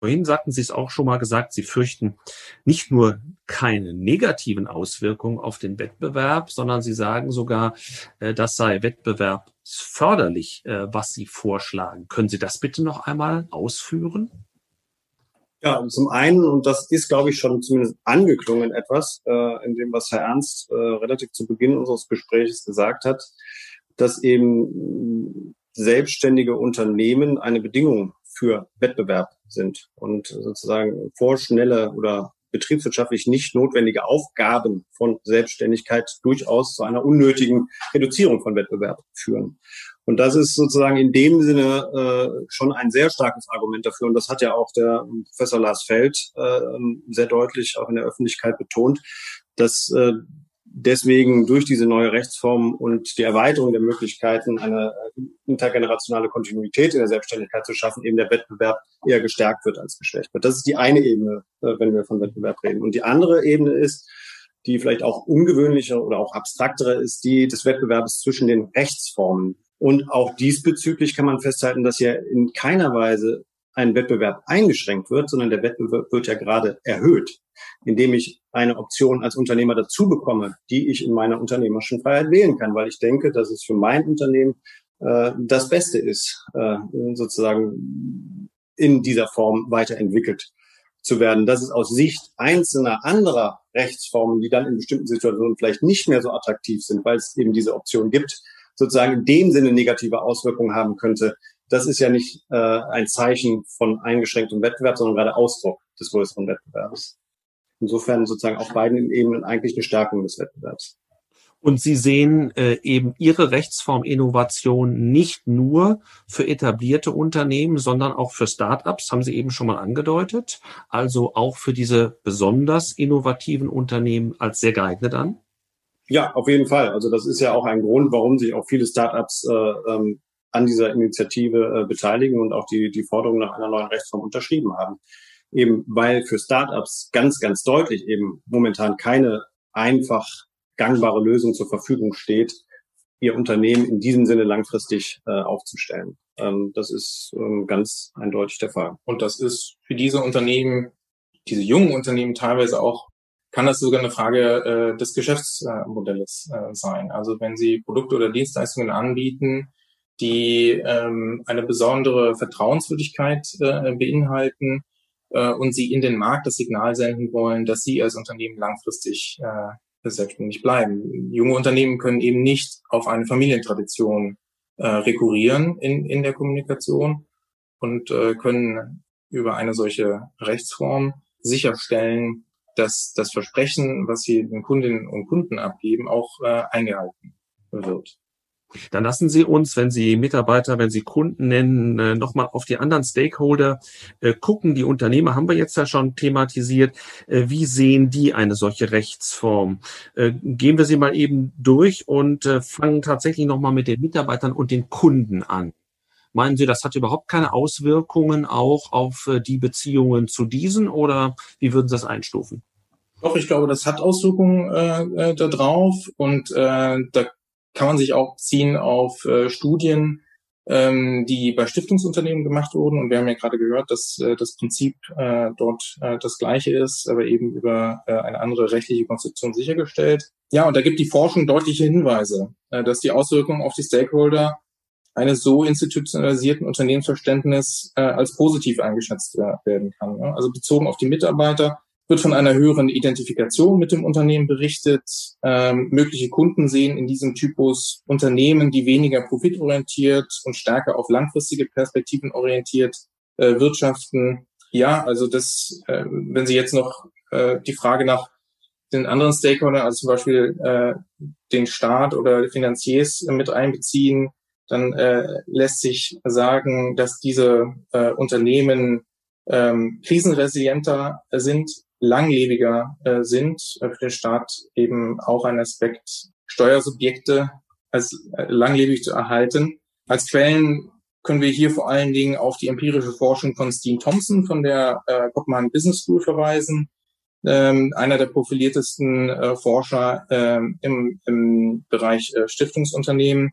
vorhin sagten Sie es auch schon mal gesagt, Sie fürchten nicht nur keine negativen Auswirkungen auf den Wettbewerb, sondern Sie sagen sogar, äh, das sei wettbewerbsförderlich, äh, was Sie vorschlagen. Können Sie das bitte noch einmal ausführen? Ja, zum einen, und das ist, glaube ich, schon zumindest angeklungen etwas, äh, in dem, was Herr Ernst äh, relativ zu Beginn unseres Gesprächs gesagt hat, dass eben selbstständige Unternehmen eine Bedingung für Wettbewerb sind und sozusagen vorschnelle oder betriebswirtschaftlich nicht notwendige Aufgaben von Selbstständigkeit durchaus zu einer unnötigen Reduzierung von Wettbewerb führen. Und das ist sozusagen in dem Sinne äh, schon ein sehr starkes Argument dafür. Und das hat ja auch der Professor Lars Feld äh, sehr deutlich auch in der Öffentlichkeit betont, dass äh, deswegen durch diese neue Rechtsform und die Erweiterung der Möglichkeiten, eine intergenerationale Kontinuität in der Selbstständigkeit zu schaffen, eben der Wettbewerb eher gestärkt wird als geschwächt wird. Das ist die eine Ebene, äh, wenn wir von Wettbewerb reden. Und die andere Ebene ist, die vielleicht auch ungewöhnlicher oder auch abstraktere ist, die des Wettbewerbs zwischen den Rechtsformen. Und auch diesbezüglich kann man festhalten, dass ja in keiner Weise ein Wettbewerb eingeschränkt wird, sondern der Wettbewerb wird ja gerade erhöht, indem ich eine Option als Unternehmer dazu bekomme, die ich in meiner unternehmerischen Freiheit wählen kann, weil ich denke, dass es für mein Unternehmen äh, das Beste ist, äh, sozusagen in dieser Form weiterentwickelt zu werden. Das ist aus Sicht einzelner anderer Rechtsformen, die dann in bestimmten Situationen vielleicht nicht mehr so attraktiv sind, weil es eben diese Option gibt, sozusagen in dem Sinne negative Auswirkungen haben könnte, das ist ja nicht äh, ein Zeichen von eingeschränktem Wettbewerb, sondern gerade Ausdruck des größeren Wettbewerbs. Insofern sozusagen auf beiden Ebenen eigentlich eine Stärkung des Wettbewerbs. Und Sie sehen äh, eben Ihre Rechtsform Innovation nicht nur für etablierte Unternehmen, sondern auch für Start-ups, haben Sie eben schon mal angedeutet. Also auch für diese besonders innovativen Unternehmen als sehr geeignet an? Ja, auf jeden Fall. Also das ist ja auch ein Grund, warum sich auch viele Startups äh, ähm, an dieser Initiative äh, beteiligen und auch die, die Forderung nach einer neuen Rechtsform unterschrieben haben. Eben weil für Startups ganz, ganz deutlich eben momentan keine einfach gangbare Lösung zur Verfügung steht, ihr Unternehmen in diesem Sinne langfristig äh, aufzustellen. Ähm, das ist ähm, ganz eindeutig der Fall. Und das ist für diese Unternehmen, diese jungen Unternehmen teilweise auch kann das sogar eine Frage äh, des Geschäftsmodells äh, sein. Also wenn Sie Produkte oder Dienstleistungen anbieten, die ähm, eine besondere Vertrauenswürdigkeit äh, beinhalten äh, und Sie in den Markt das Signal senden wollen, dass Sie als Unternehmen langfristig äh, selbstständig bleiben. Junge Unternehmen können eben nicht auf eine Familientradition äh, rekurrieren in, in der Kommunikation und äh, können über eine solche Rechtsform sicherstellen, dass das Versprechen, was sie den Kundinnen und Kunden abgeben, auch äh, eingehalten wird. Dann lassen Sie uns, wenn Sie Mitarbeiter, wenn Sie Kunden nennen, äh, nochmal auf die anderen Stakeholder äh, gucken. Die Unternehmer haben wir jetzt ja schon thematisiert. Äh, wie sehen die eine solche Rechtsform? Gehen wir sie mal eben durch und fangen tatsächlich nochmal mit den Mitarbeitern und den Kunden an. Meinen Sie, das hat überhaupt keine Auswirkungen auch auf die Beziehungen zu diesen oder wie würden Sie das einstufen? Doch, ich glaube, das hat Auswirkungen äh, da drauf und äh, da kann man sich auch beziehen auf äh, Studien, ähm, die bei Stiftungsunternehmen gemacht wurden. Und wir haben ja gerade gehört, dass äh, das Prinzip äh, dort äh, das gleiche ist, aber eben über äh, eine andere rechtliche Konstruktion sichergestellt. Ja, und da gibt die Forschung deutliche Hinweise, äh, dass die Auswirkungen auf die Stakeholder eines so institutionalisierten Unternehmensverständnis äh, als positiv eingeschätzt werden kann. Ja? Also bezogen auf die Mitarbeiter wird von einer höheren Identifikation mit dem Unternehmen berichtet. Ähm, mögliche Kunden sehen in diesem Typus Unternehmen, die weniger profitorientiert und stärker auf langfristige Perspektiven orientiert äh, wirtschaften. Ja, also das, äh, wenn Sie jetzt noch äh, die Frage nach den anderen Stakeholdern, also zum Beispiel äh, den Staat oder Finanziers mit einbeziehen, dann äh, lässt sich sagen, dass diese äh, Unternehmen ähm, krisenresilienter sind langlebiger äh, sind, äh, für den Staat eben auch ein Aspekt, Steuersubjekte als äh, langlebig zu erhalten. Als Quellen können wir hier vor allen Dingen auf die empirische Forschung von Steen Thompson von der äh, Kopenhagen Business School verweisen, ähm, einer der profiliertesten äh, Forscher ähm, im, im Bereich äh, Stiftungsunternehmen.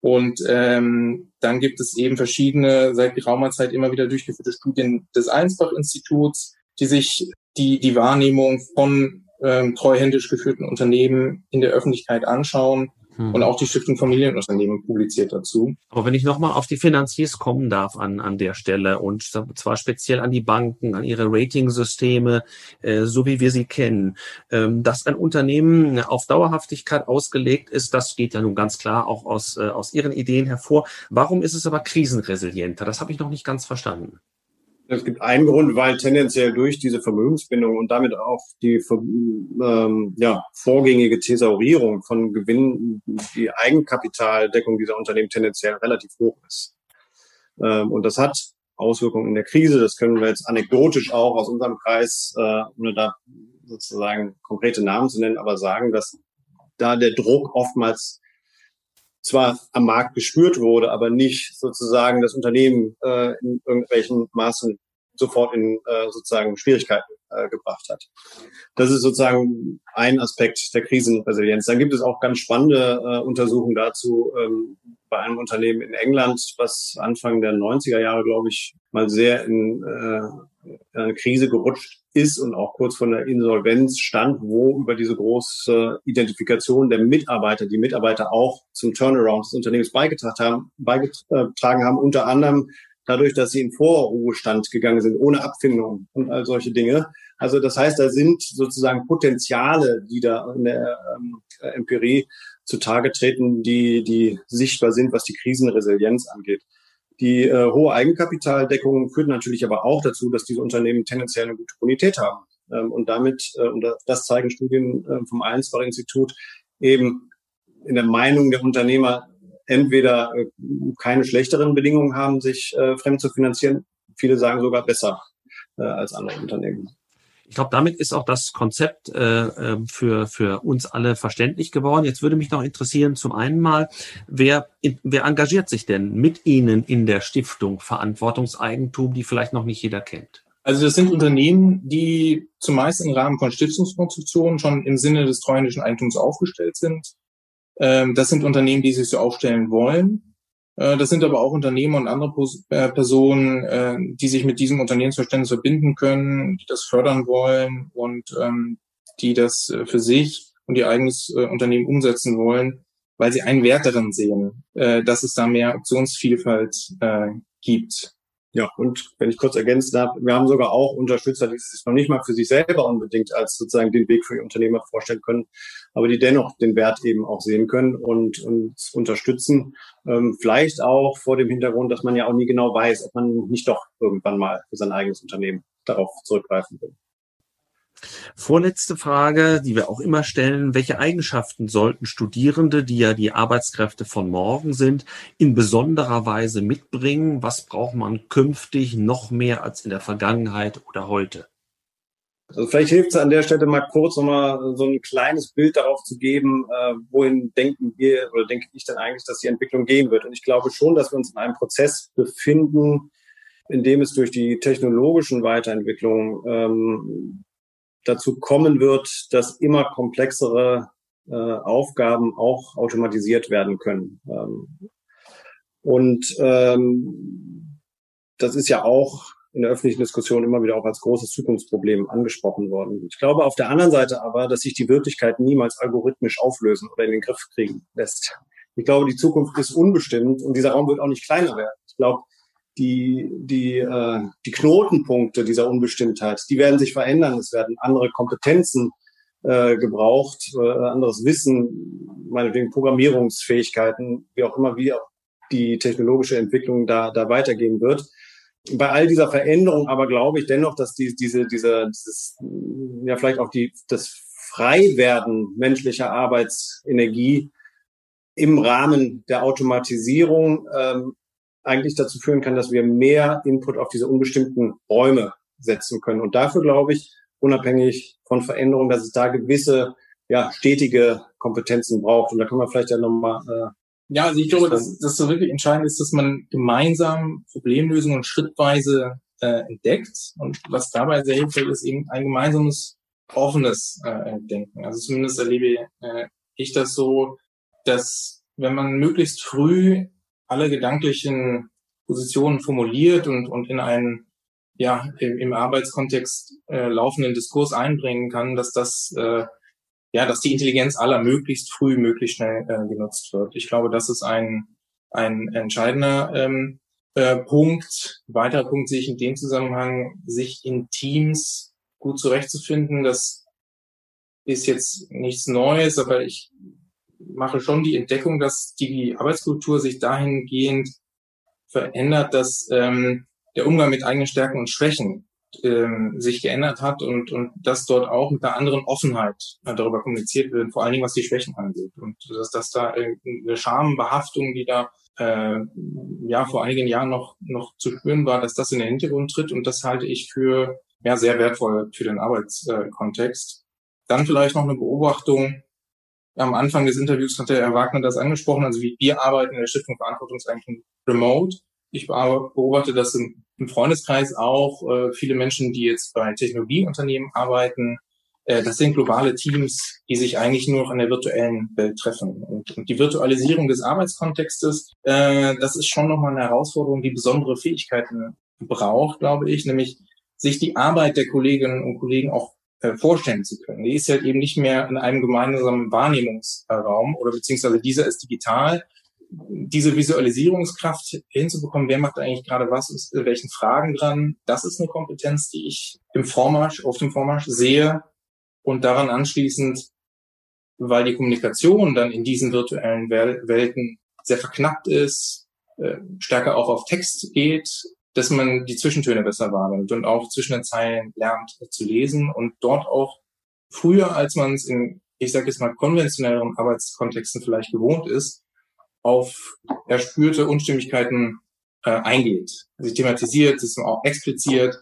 Und ähm, dann gibt es eben verschiedene, seit geraumer Zeit immer wieder durchgeführte Studien des Allensbach-Instituts, die sich die die Wahrnehmung von ähm, treuhändisch geführten Unternehmen in der Öffentlichkeit anschauen Hm. Und auch die Stiftung Familienunternehmen publiziert dazu. Aber wenn ich nochmal auf die Finanziers kommen darf an, an der Stelle und zwar speziell an die Banken, an ihre Ratingsysteme, äh, so wie wir sie kennen, ähm, dass ein Unternehmen auf Dauerhaftigkeit ausgelegt ist, das geht ja nun ganz klar auch aus, äh, aus Ihren Ideen hervor. Warum ist es aber krisenresilienter? Das habe ich noch nicht ganz verstanden. Es gibt einen Grund, weil tendenziell durch diese Vermögensbindung und damit auch die ähm, ja, vorgängige Thesaurierung von Gewinnen, die Eigenkapitaldeckung dieser Unternehmen tendenziell relativ hoch ist. Ähm, und das hat Auswirkungen in der Krise. Das können wir jetzt anekdotisch auch aus unserem Kreis, äh, ohne da sozusagen konkrete Namen zu nennen, aber sagen, dass da der Druck oftmals zwar am Markt gespürt wurde, aber nicht sozusagen das Unternehmen äh, in irgendwelchen Maßen sofort in äh, sozusagen Schwierigkeiten äh, gebracht hat. Das ist sozusagen ein Aspekt der Krisenresilienz. Dann gibt es auch ganz spannende äh, Untersuchungen dazu ähm, bei einem Unternehmen in England, was Anfang der 90er Jahre, glaube ich, mal sehr in äh, eine Krise gerutscht ist und auch kurz vor der Insolvenz stand, wo über diese große Identifikation der Mitarbeiter, die Mitarbeiter auch zum Turnaround des Unternehmens beigetragen haben, beigetragen haben, unter anderem dadurch, dass sie in Vorruhestand gegangen sind, ohne Abfindung und all solche Dinge. Also das heißt, da sind sozusagen Potenziale, die da in der ähm, Empirie zutage treten, die, die sichtbar sind, was die Krisenresilienz angeht. Die äh, hohe Eigenkapitaldeckung führt natürlich aber auch dazu, dass diese Unternehmen tendenziell eine gute Bonität haben. Ähm, und damit, äh, und das zeigen Studien äh, vom Allensbach-Institut, eben in der Meinung der Unternehmer entweder äh, keine schlechteren Bedingungen haben, sich äh, fremd zu finanzieren. Viele sagen sogar besser äh, als andere Unternehmen. Ich glaube, damit ist auch das Konzept äh, ähm, für, für uns alle verständlich geworden. Jetzt würde mich noch interessieren, zum einen mal, wer, wer engagiert sich denn mit Ihnen in der Stiftung Verantwortungseigentum, die vielleicht noch nicht jeder kennt? Also das sind Unternehmen, die zumeist im Rahmen von Stiftungskonstruktionen schon im Sinne des treuhändischen Eigentums aufgestellt sind. Ähm, das sind Unternehmen, die sich so aufstellen wollen. Äh, das sind aber auch Unternehmen und andere äh, Personen, äh, die sich mit diesem Unternehmensverständnis verbinden können, die das fördern wollen und ähm, die das für sich und ihr eigenes Unternehmen umsetzen wollen, weil sie einen Wert darin sehen, dass es da mehr Optionsvielfalt gibt. Ja, und wenn ich kurz ergänzen darf, wir haben sogar auch Unterstützer, die sich noch nicht mal für sich selber unbedingt als sozusagen den Weg für ihr Unternehmer vorstellen können, aber die dennoch den Wert eben auch sehen können und uns unterstützen. Ähm, vielleicht auch vor dem Hintergrund, dass man ja auch nie genau weiß, ob man nicht doch irgendwann mal für sein eigenes Unternehmen darauf zurückgreifen will. Vorletzte Frage, die wir auch immer stellen. Welche Eigenschaften sollten Studierende, die ja die Arbeitskräfte von morgen sind, in besonderer Weise mitbringen? Was braucht man künftig noch mehr als in der Vergangenheit oder heute? Also vielleicht hilft es an der Stelle mal kurz nochmal so ein kleines Bild darauf zu geben, äh, wohin denken wir oder denke ich denn eigentlich, dass die Entwicklung gehen wird. Und ich glaube schon, dass wir uns in einem Prozess befinden, in dem es durch die technologischen Weiterentwicklungen ähm, dazu kommen wird, dass immer komplexere äh, Aufgaben auch automatisiert werden können. Ähm, und ähm, das ist ja auch in der öffentlichen Diskussion immer wieder auch als großes Zukunftsproblem angesprochen worden. Ich glaube auf der anderen Seite aber, dass sich die Wirklichkeit niemals algorithmisch auflösen oder in den Griff kriegen lässt. Ich glaube, die Zukunft ist unbestimmt und dieser Raum wird auch nicht kleiner werden. Ich glaube, die, die, äh, die Knotenpunkte dieser Unbestimmtheit, die werden sich verändern. Es werden andere Kompetenzen äh, gebraucht, äh, anderes Wissen, meinetwegen Programmierungsfähigkeiten, wie auch immer, wie auch die technologische Entwicklung da, da weitergehen wird. Bei all dieser Veränderung aber glaube ich dennoch, dass die, diese, diese, dieses, ja vielleicht auch die, das Freiwerden menschlicher Arbeitsenergie im Rahmen der Automatisierung ähm, eigentlich dazu führen kann, dass wir mehr Input auf diese unbestimmten Räume setzen können. Und dafür glaube ich, unabhängig von Veränderungen, dass es da gewisse, ja, stetige Kompetenzen braucht. Und da können wir vielleicht ja nochmal. Äh, ja, also ich glaube, dass das so wirklich entscheidend ist, dass man gemeinsam Problemlösungen schrittweise äh, entdeckt. Und was dabei sehr hilfreich ist, eben ein gemeinsames, offenes äh, Denken. Also zumindest erlebe äh, ich das so, dass wenn man möglichst früh alle gedanklichen Positionen formuliert und, und in einen ja im, im Arbeitskontext äh, laufenden Diskurs einbringen kann, dass das äh, ja, dass die Intelligenz aller möglichst früh, möglichst schnell äh, genutzt wird. Ich glaube, das ist ein, ein entscheidender ähm, äh, Punkt. Weiterer Punkt sehe ich in dem Zusammenhang, sich in Teams gut zurechtzufinden. Das ist jetzt nichts Neues, aber ich mache schon die Entdeckung, dass die Arbeitskultur sich dahingehend verändert, dass ähm, der Umgang mit eigenen Stärken und Schwächen ähm, sich geändert hat und, und dass dort auch mit einer anderen Offenheit darüber kommuniziert wird, vor allen Dingen was die Schwächen angeht. Und dass, dass da eine Schambehaftung, die da äh, ja vor einigen Jahren noch, noch zu spüren war, dass das in den Hintergrund tritt und das halte ich für ja, sehr wertvoll für den Arbeitskontext. Dann vielleicht noch eine Beobachtung. Am Anfang des Interviews hatte Herr Wagner das angesprochen, also wie wir arbeiten in der Stiftung Verantwortungseigentum remote. Ich beobachte das im, im Freundeskreis auch. Äh, viele Menschen, die jetzt bei Technologieunternehmen arbeiten, äh, das sind globale Teams, die sich eigentlich nur noch in der virtuellen Welt treffen. Und, und die Virtualisierung des Arbeitskontextes, äh, das ist schon nochmal eine Herausforderung, die besondere Fähigkeiten braucht, glaube ich, nämlich sich die Arbeit der Kolleginnen und Kollegen auch äh, vorstellen zu können. Die ist halt eben nicht mehr in einem gemeinsamen Wahrnehmungsraum oder beziehungsweise dieser ist digital. Diese Visualisierungskraft hinzubekommen, wer macht eigentlich gerade was, ist welchen Fragen dran, das ist eine Kompetenz, die ich im Vormarsch, auf dem Vormarsch sehe und daran anschließend, weil die Kommunikation dann in diesen virtuellen Welten sehr verknappt ist, äh, stärker auch auf Text geht, dass man die Zwischentöne besser wahrnimmt und auch zwischen den Zeilen lernt zu lesen und dort auch früher, als man es in, ich sage jetzt mal, konventionelleren Arbeitskontexten vielleicht gewohnt ist, auf erspürte Unstimmigkeiten äh, eingeht. Sie thematisiert, es auch expliziert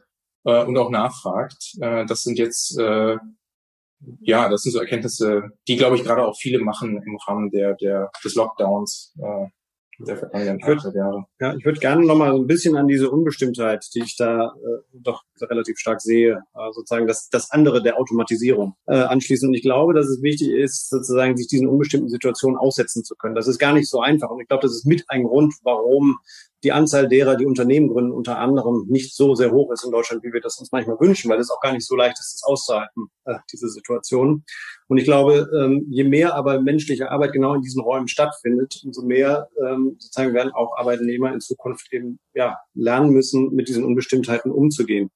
äh, und auch nachfragt. Äh, das sind jetzt äh, ja, das sind so Erkenntnisse, die, glaube ich, gerade auch viele machen im Rahmen der, der, des Lockdowns. Äh, der vergangenen ich würd, Jahre. Ja, ich würde gerne noch mal ein bisschen an diese Unbestimmtheit, die ich da äh, doch relativ stark sehe, äh, sozusagen das, das andere der Automatisierung äh, anschließen. Und ich glaube, dass es wichtig ist, sozusagen sich diesen unbestimmten Situationen aussetzen zu können. Das ist gar nicht so einfach. Und ich glaube, das ist mit ein Grund, warum die Anzahl derer, die Unternehmen gründen, unter anderem nicht so sehr hoch ist in Deutschland, wie wir das uns manchmal wünschen, weil es auch gar nicht so leicht ist, das auszuhalten, äh, diese Situation. Und ich glaube, ähm, je mehr aber menschliche Arbeit genau in diesen Räumen stattfindet, umso mehr ähm, sozusagen werden auch Arbeitnehmer in Zukunft eben ja, lernen müssen, mit diesen Unbestimmtheiten umzugehen.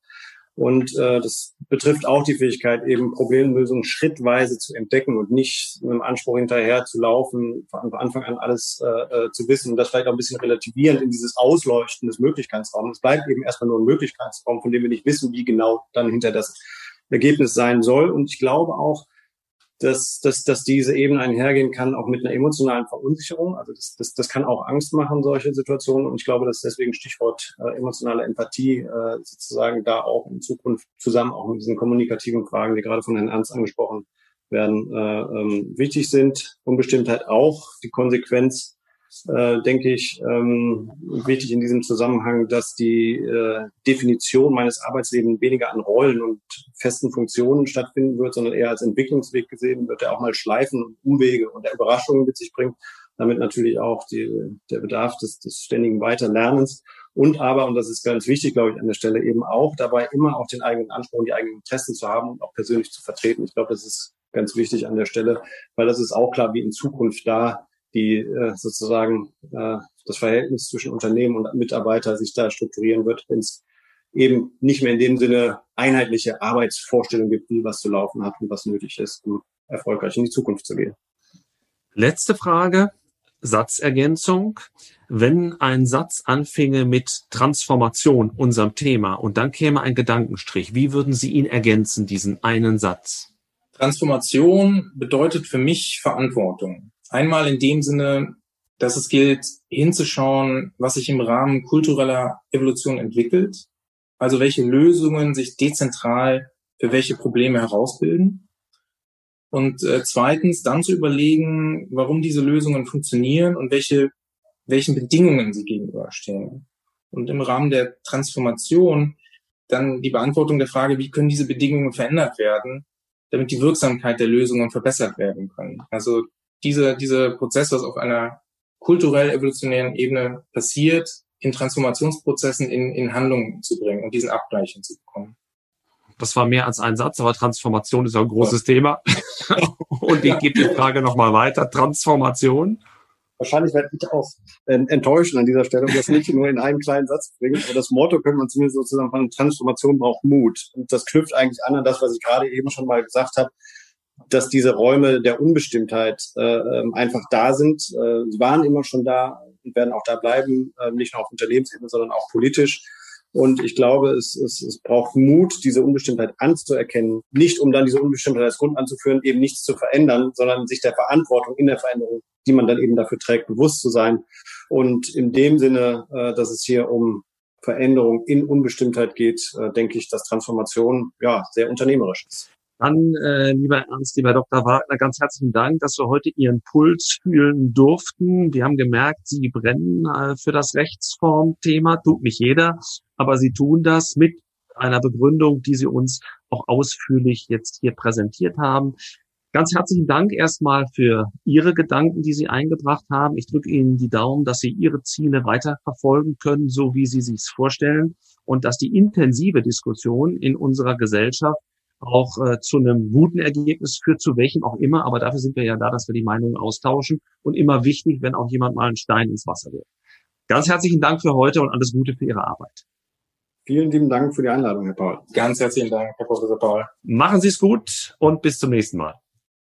Und äh, das betrifft auch die Fähigkeit, eben Problemlösungen schrittweise zu entdecken und nicht mit dem Anspruch hinterher zu laufen, von Anfang an alles äh, äh, zu wissen und das vielleicht auch ein bisschen relativierend in dieses Ausleuchten des Möglichkeitsraums. Es bleibt eben erstmal nur ein Möglichkeitsraum, von dem wir nicht wissen, wie genau dann hinter das Ergebnis sein soll. Und ich glaube auch, dass, dass, dass diese Ebene einhergehen kann, auch mit einer emotionalen Verunsicherung. Also das, das, das kann auch Angst machen, solche Situationen. Und ich glaube, dass deswegen Stichwort äh, emotionale Empathie äh, sozusagen da auch in Zukunft zusammen auch mit diesen kommunikativen Fragen, die gerade von Herrn Ernst angesprochen werden, äh, ähm, wichtig sind. Unbestimmtheit auch, die Konsequenz äh, denke ich, ähm, wichtig in diesem Zusammenhang, dass die äh, Definition meines Arbeitslebens weniger an Rollen und festen Funktionen stattfinden wird, sondern eher als Entwicklungsweg gesehen wird, der auch mal Schleifen und Umwege und Überraschungen mit sich bringt. Damit natürlich auch die, der Bedarf des, des ständigen Weiterlernens. Und aber, und das ist ganz wichtig, glaube ich, an der Stelle eben auch dabei immer auch den eigenen Anspruch und die eigenen Interessen zu haben und auch persönlich zu vertreten. Ich glaube, das ist ganz wichtig an der Stelle, weil das ist auch klar, wie in Zukunft da die äh, sozusagen äh, das Verhältnis zwischen Unternehmen und Mitarbeiter sich da strukturieren wird, wenn es eben nicht mehr in dem Sinne einheitliche Arbeitsvorstellungen gibt, wie was zu laufen hat und was nötig ist, um erfolgreich in die Zukunft zu gehen. Letzte Frage, Satzergänzung. Wenn ein Satz anfinge mit Transformation, unserem Thema, und dann käme ein Gedankenstrich, wie würden Sie ihn ergänzen, diesen einen Satz? Transformation bedeutet für mich Verantwortung. Einmal in dem Sinne, dass es gilt, hinzuschauen, was sich im Rahmen kultureller Evolution entwickelt, also welche Lösungen sich dezentral für welche Probleme herausbilden. Und äh, zweitens dann zu überlegen, warum diese Lösungen funktionieren und welche, welchen Bedingungen sie gegenüberstehen. Und im Rahmen der Transformation dann die Beantwortung der Frage, wie können diese Bedingungen verändert werden, damit die Wirksamkeit der Lösungen verbessert werden kann. Also diese, dieser Prozess, was auf einer kulturell evolutionären Ebene passiert, in Transformationsprozessen in, in Handlung zu bringen und diesen Abgleich hinzubekommen. Das war mehr als ein Satz, aber Transformation ist ja ein großes ja. Thema. (laughs) Und ich gebe die Frage nochmal weiter. Transformation. Wahrscheinlich werde ich auch enttäuschen an dieser Stelle und das nicht nur in einem kleinen Satz bringen. Aber das Motto könnte man zumindest sozusagen von Transformation braucht Mut. Und das knüpft eigentlich an an das, was ich gerade eben schon mal gesagt habe, dass diese Räume der Unbestimmtheit äh, ähm, einfach da sind. Äh, sie waren immer schon da und werden auch da bleiben, äh, nicht nur auf Unternehmensebene, sondern auch politisch. Und ich glaube, es, es, es braucht Mut, diese Unbestimmtheit anzuerkennen. Nicht, um dann diese Unbestimmtheit als Grund anzuführen, eben nichts zu verändern, sondern sich der Verantwortung in der Veränderung, die man dann eben dafür trägt, bewusst zu sein. Und in dem Sinne, äh, dass es hier um Veränderung in Unbestimmtheit geht, äh, denke ich, dass Transformation ja sehr unternehmerisch ist. Dann, äh, lieber Ernst, lieber Dr. Wagner, ganz herzlichen Dank, dass wir heute Ihren Puls fühlen durften. Wir haben gemerkt, Sie brennen äh, für das Rechtsformthema, tut nicht jeder, aber Sie tun das mit einer Begründung, die Sie uns auch ausführlich jetzt hier präsentiert haben. Ganz herzlichen Dank erstmal für Ihre Gedanken, die Sie eingebracht haben. Ich drücke Ihnen die Daumen, dass Sie Ihre Ziele weiter verfolgen können, so wie Sie sich vorstellen und dass die intensive Diskussion in unserer Gesellschaft auch äh, zu einem guten Ergebnis führt, zu welchem auch immer. Aber dafür sind wir ja da, dass wir die Meinungen austauschen und immer wichtig, wenn auch jemand mal einen Stein ins Wasser wirft. Ganz herzlichen Dank für heute und alles Gute für Ihre Arbeit. Vielen lieben Dank für die Einladung, Herr Paul. Ganz herzlichen Dank, Herr Professor Paul. Machen Sie es gut und bis zum nächsten Mal.